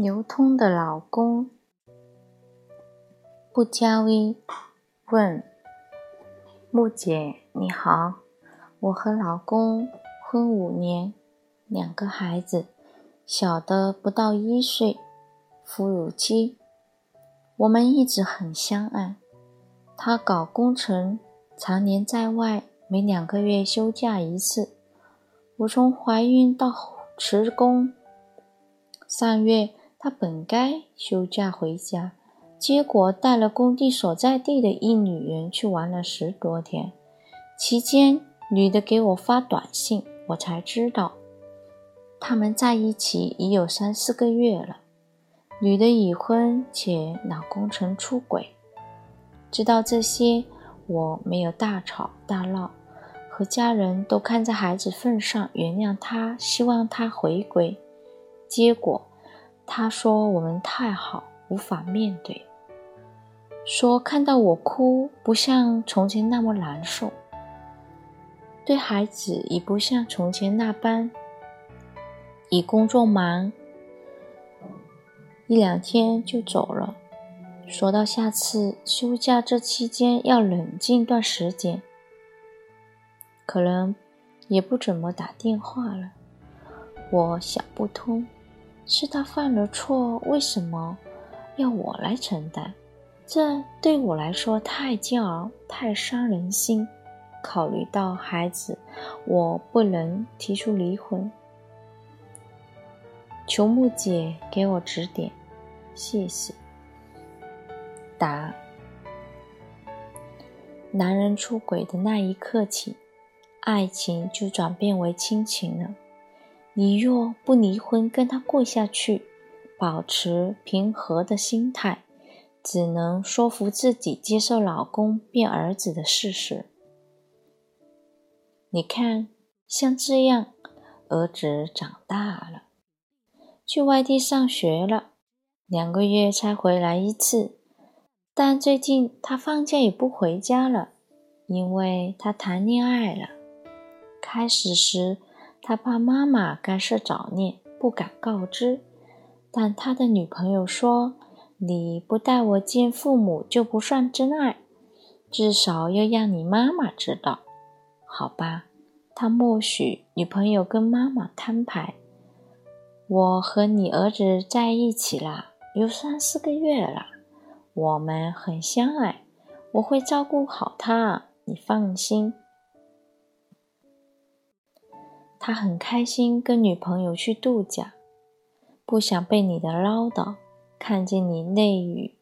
流通的老公，不加微问木姐你好，我和老公婚五年，两个孩子，小的不到一岁，哺乳期。我们一直很相爱。他搞工程，常年在外，每两个月休假一次。我从怀孕到辞工，上月。他本该休假回家，结果带了工地所在地的一女人去玩了十多天。期间，女的给我发短信，我才知道他们在一起已有三四个月了。女的已婚，且老公曾出轨。知道这些，我没有大吵大闹，和家人都看在孩子份上原谅他，希望他回归。结果。他说我们太好，无法面对。说看到我哭，不像从前那么难受。对孩子已不像从前那般，以工作忙，一两天就走了。说到下次休假这期间要冷静段时间，可能也不怎么打电话了。我想不通。是他犯了错，为什么要我来承担？这对我来说太煎熬，太伤人心。考虑到孩子，我不能提出离婚。求木姐给我指点，谢谢。答：男人出轨的那一刻起，爱情就转变为亲情了。你若不离婚，跟他过下去，保持平和的心态，只能说服自己接受老公变儿子的事实。你看，像这样，儿子长大了，去外地上学了，两个月才回来一次。但最近他放假也不回家了，因为他谈恋爱了。开始时。他怕妈妈干涉早恋，不敢告知。但他的女朋友说：“你不带我见父母就不算真爱，至少要让你妈妈知道，好吧？”他默许女朋友跟妈妈摊牌：“我和你儿子在一起了，有三四个月了，我们很相爱，我会照顾好他，你放心。”他很开心跟女朋友去度假，不想被你的唠叨看见你泪雨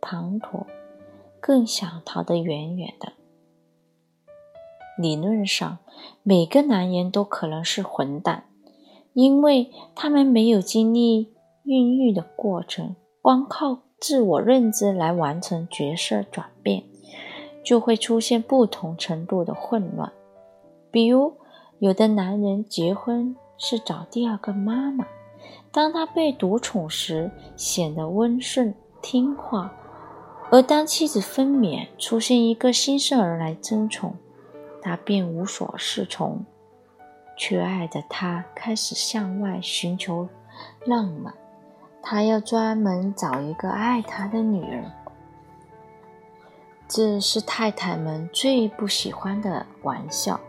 滂沱，更想逃得远远的。理论上，每个男人都可能是混蛋，因为他们没有经历孕育的过程，光靠自我认知来完成角色转变，就会出现不同程度的混乱，比如。有的男人结婚是找第二个妈妈，当他被独宠时显得温顺听话，而当妻子分娩，出现一个新生儿来争宠，他便无所适从。缺爱的他开始向外寻求浪漫，他要专门找一个爱他的女人，这是太太们最不喜欢的玩笑。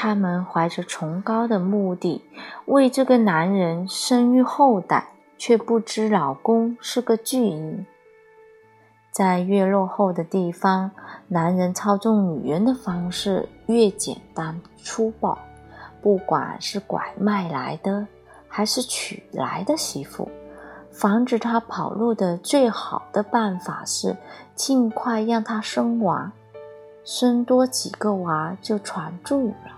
他们怀着崇高的目的，为这个男人生育后代，却不知老公是个巨婴。在越落后的地方，男人操纵女人的方式越简单粗暴。不管是拐卖来的，还是娶来的媳妇，防止她跑路的最好的办法是尽快让她生娃，生多几个娃就传住了。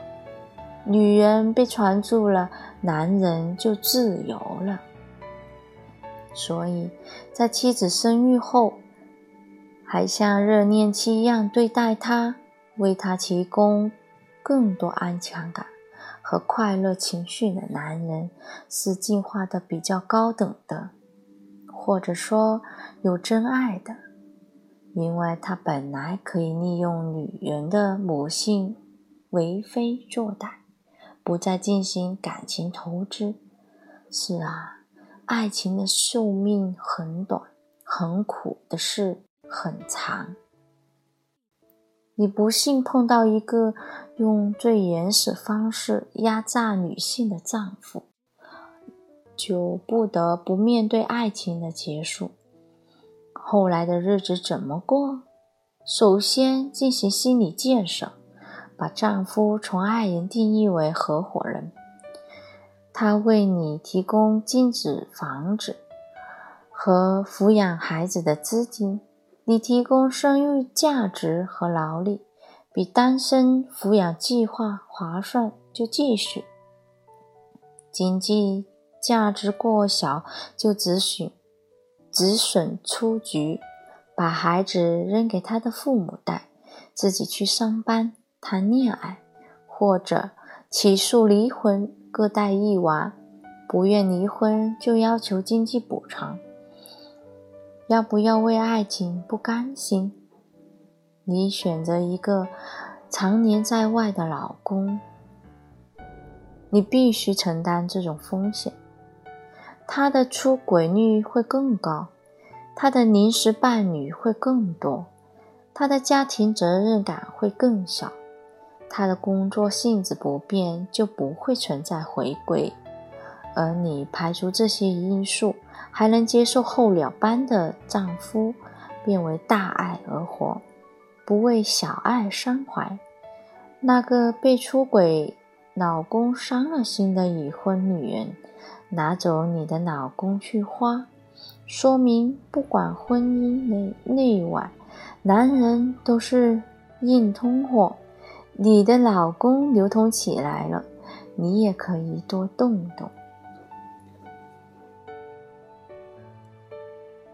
女人被传住了，男人就自由了。所以在妻子生育后，还像热恋期一样对待她，为她提供更多安全感和快乐情绪的男人，是进化的比较高等的，或者说有真爱的，因为他本来可以利用女人的母性为非作歹。不再进行感情投资。是啊，爱情的寿命很短，很苦的事很长。你不幸碰到一个用最原始方式压榨女性的丈夫，就不得不面对爱情的结束。后来的日子怎么过？首先进行心理建设，把丈夫从爱人定义为合伙人。他为你提供金子、房子和抚养孩子的资金，你提供生育价值和劳力，比单身抚养计划划算，就继续。经济价值过小，就只许止损出局，把孩子扔给他的父母带，自己去上班、谈恋爱，或者起诉离婚。各带一娃，不愿离婚就要求经济补偿。要不要为爱情不甘心？你选择一个常年在外的老公，你必须承担这种风险。他的出轨率会更高，他的临时伴侣会更多，他的家庭责任感会更小。他的工作性质不变，就不会存在回归。而你排除这些因素，还能接受候鸟般的丈夫，变为大爱而活，不为小爱伤怀。那个被出轨老公伤了心的已婚女人，拿走你的老公去花，说明不管婚姻内内外，男人都是硬通货。你的老公流通起来了，你也可以多动动。